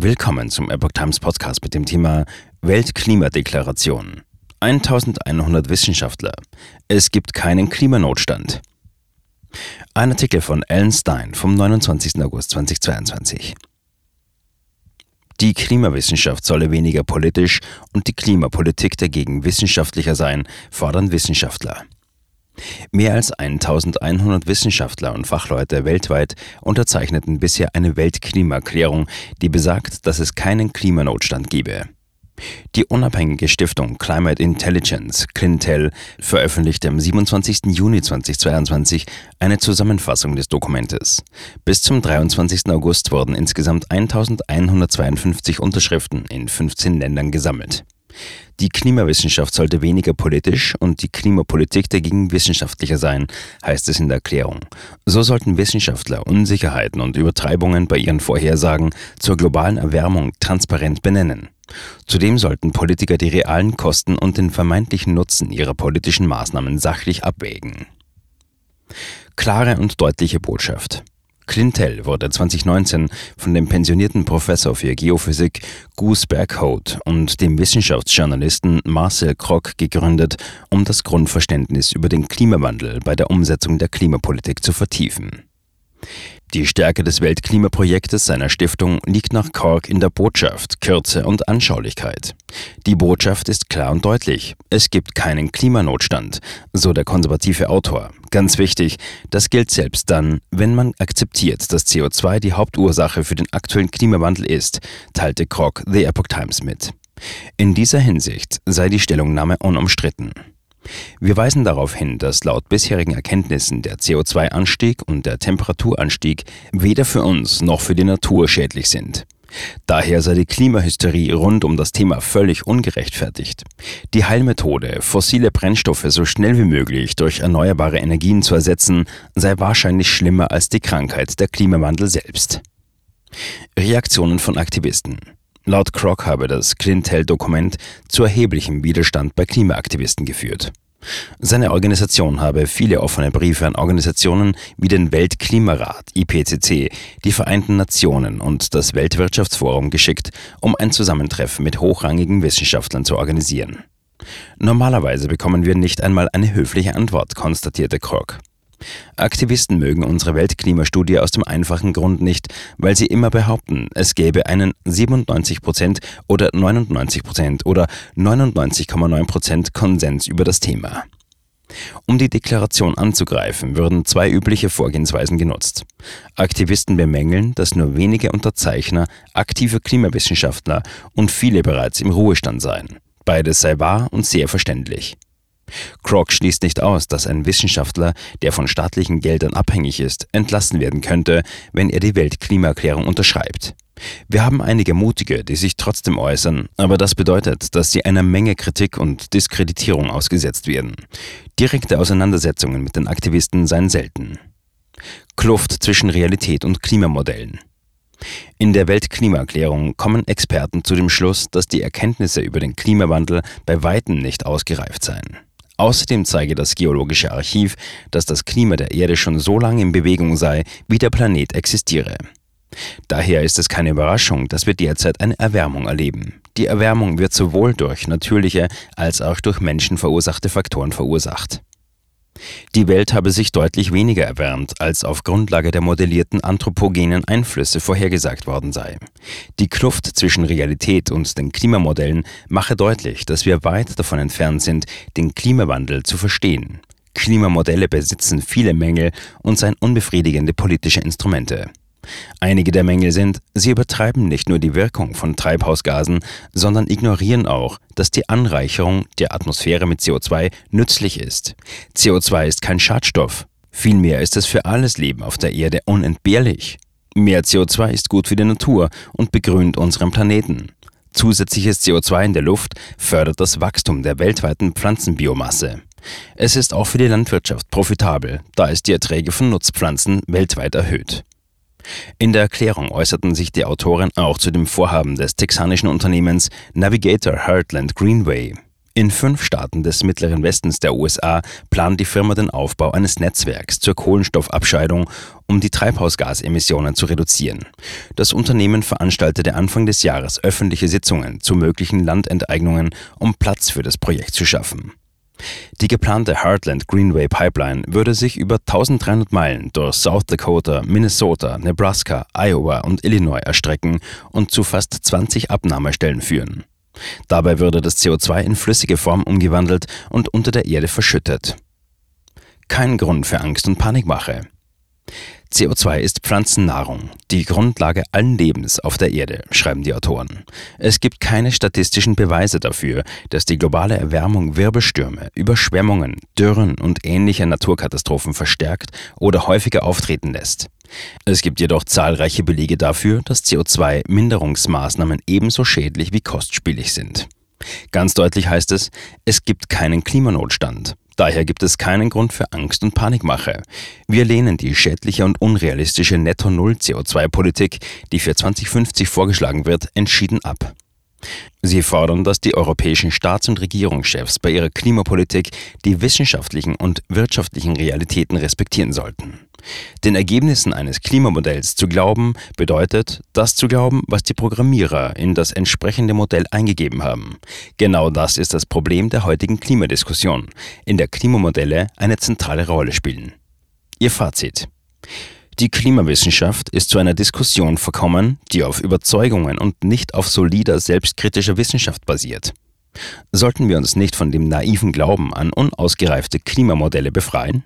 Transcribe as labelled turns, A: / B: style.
A: Willkommen zum Epoch Times Podcast mit dem Thema Weltklimadeklaration. 1100 Wissenschaftler. Es gibt keinen Klimanotstand. Ein Artikel von Alan Stein vom 29. August 2022. Die Klimawissenschaft solle weniger politisch und die Klimapolitik dagegen wissenschaftlicher sein, fordern Wissenschaftler. Mehr als 1100 Wissenschaftler und Fachleute weltweit unterzeichneten bisher eine Weltklimaerklärung, die besagt, dass es keinen Klimanotstand gebe. Die unabhängige Stiftung Climate Intelligence, Clintel, veröffentlichte am 27. Juni 2022 eine Zusammenfassung des Dokumentes. Bis zum 23. August wurden insgesamt 1152 Unterschriften in 15 Ländern gesammelt. Die Klimawissenschaft sollte weniger politisch und die Klimapolitik dagegen wissenschaftlicher sein, heißt es in der Erklärung. So sollten Wissenschaftler Unsicherheiten und Übertreibungen bei ihren Vorhersagen zur globalen Erwärmung transparent benennen. Zudem sollten Politiker die realen Kosten und den vermeintlichen Nutzen ihrer politischen Maßnahmen sachlich abwägen. Klare und deutliche Botschaft. Clintel wurde 2019 von dem pensionierten Professor für Geophysik Gus Berghout und dem Wissenschaftsjournalisten Marcel Krock gegründet, um das Grundverständnis über den Klimawandel bei der Umsetzung der Klimapolitik zu vertiefen. Die Stärke des Weltklimaprojektes seiner Stiftung liegt nach Kork in der Botschaft, Kürze und Anschaulichkeit. Die Botschaft ist klar und deutlich. Es gibt keinen Klimanotstand, so der konservative Autor. Ganz wichtig, das gilt selbst dann, wenn man akzeptiert, dass CO2 die Hauptursache für den aktuellen Klimawandel ist, teilte Krog The Epoch Times mit. In dieser Hinsicht sei die Stellungnahme unumstritten. Wir weisen darauf hin, dass laut bisherigen Erkenntnissen der CO2-Anstieg und der Temperaturanstieg weder für uns noch für die Natur schädlich sind. Daher sei die Klimahysterie rund um das Thema völlig ungerechtfertigt. Die Heilmethode, fossile Brennstoffe so schnell wie möglich durch erneuerbare Energien zu ersetzen, sei wahrscheinlich schlimmer als die Krankheit der Klimawandel selbst. Reaktionen von Aktivisten Laut Kroc habe das Clintel-Dokument zu erheblichem Widerstand bei Klimaaktivisten geführt. Seine Organisation habe viele offene Briefe an Organisationen wie den Weltklimarat IPCC, die Vereinten Nationen und das Weltwirtschaftsforum geschickt, um ein Zusammentreffen mit hochrangigen Wissenschaftlern zu organisieren. Normalerweise bekommen wir nicht einmal eine höfliche Antwort, konstatierte Krog. Aktivisten mögen unsere Weltklimastudie aus dem einfachen Grund nicht, weil sie immer behaupten, es gäbe einen 97% oder 99% oder 99,9% Konsens über das Thema. Um die Deklaration anzugreifen, würden zwei übliche Vorgehensweisen genutzt. Aktivisten bemängeln, dass nur wenige Unterzeichner aktive Klimawissenschaftler und viele bereits im Ruhestand seien. Beides sei wahr und sehr verständlich. Krog schließt nicht aus, dass ein Wissenschaftler, der von staatlichen Geldern abhängig ist, entlassen werden könnte, wenn er die Weltklimaerklärung unterschreibt. Wir haben einige Mutige, die sich trotzdem äußern, aber das bedeutet, dass sie einer Menge Kritik und Diskreditierung ausgesetzt werden. Direkte Auseinandersetzungen mit den Aktivisten seien selten. Kluft zwischen Realität und Klimamodellen. In der Weltklimaerklärung kommen Experten zu dem Schluss, dass die Erkenntnisse über den Klimawandel bei weitem nicht ausgereift seien. Außerdem zeige das Geologische Archiv, dass das Klima der Erde schon so lange in Bewegung sei, wie der Planet existiere. Daher ist es keine Überraschung, dass wir derzeit eine Erwärmung erleben. Die Erwärmung wird sowohl durch natürliche als auch durch menschenverursachte Faktoren verursacht. Die Welt habe sich deutlich weniger erwärmt, als auf Grundlage der modellierten anthropogenen Einflüsse vorhergesagt worden sei. Die Kluft zwischen Realität und den Klimamodellen mache deutlich, dass wir weit davon entfernt sind, den Klimawandel zu verstehen. Klimamodelle besitzen viele Mängel und seien unbefriedigende politische Instrumente. Einige der Mängel sind, sie übertreiben nicht nur die Wirkung von Treibhausgasen, sondern ignorieren auch, dass die Anreicherung der Atmosphäre mit CO2 nützlich ist. CO2 ist kein Schadstoff. Vielmehr ist es für alles Leben auf der Erde unentbehrlich. Mehr CO2 ist gut für die Natur und begrünt unseren Planeten. Zusätzliches CO2 in der Luft fördert das Wachstum der weltweiten Pflanzenbiomasse. Es ist auch für die Landwirtschaft profitabel, da es die Erträge von Nutzpflanzen weltweit erhöht. In der Erklärung äußerten sich die Autoren auch zu dem Vorhaben des texanischen Unternehmens Navigator Heartland Greenway. In fünf Staaten des mittleren Westens der USA plant die Firma den Aufbau eines Netzwerks zur Kohlenstoffabscheidung, um die Treibhausgasemissionen zu reduzieren. Das Unternehmen veranstaltete Anfang des Jahres öffentliche Sitzungen zu möglichen Landenteignungen, um Platz für das Projekt zu schaffen. Die geplante Heartland Greenway Pipeline würde sich über 1300 Meilen durch South Dakota, Minnesota, Nebraska, Iowa und Illinois erstrecken und zu fast 20 Abnahmestellen führen. Dabei würde das CO2 in flüssige Form umgewandelt und unter der Erde verschüttet. Kein Grund für Angst und Panikmache. CO2 ist Pflanzennahrung, die Grundlage allen Lebens auf der Erde, schreiben die Autoren. Es gibt keine statistischen Beweise dafür, dass die globale Erwärmung Wirbelstürme, Überschwemmungen, Dürren und ähnliche Naturkatastrophen verstärkt oder häufiger auftreten lässt. Es gibt jedoch zahlreiche Belege dafür, dass CO2-Minderungsmaßnahmen ebenso schädlich wie kostspielig sind. Ganz deutlich heißt es, es gibt keinen Klimanotstand. Daher gibt es keinen Grund für Angst und Panikmache. Wir lehnen die schädliche und unrealistische Netto-Null-CO2-Politik, die für 2050 vorgeschlagen wird, entschieden ab. Sie fordern, dass die europäischen Staats- und Regierungschefs bei ihrer Klimapolitik die wissenschaftlichen und wirtschaftlichen Realitäten respektieren sollten. Den Ergebnissen eines Klimamodells zu glauben, bedeutet, das zu glauben, was die Programmierer in das entsprechende Modell eingegeben haben. Genau das ist das Problem der heutigen Klimadiskussion, in der Klimamodelle eine zentrale Rolle spielen. Ihr Fazit. Die Klimawissenschaft ist zu einer Diskussion verkommen, die auf Überzeugungen und nicht auf solider selbstkritischer Wissenschaft basiert. Sollten wir uns nicht von dem naiven Glauben an unausgereifte Klimamodelle befreien?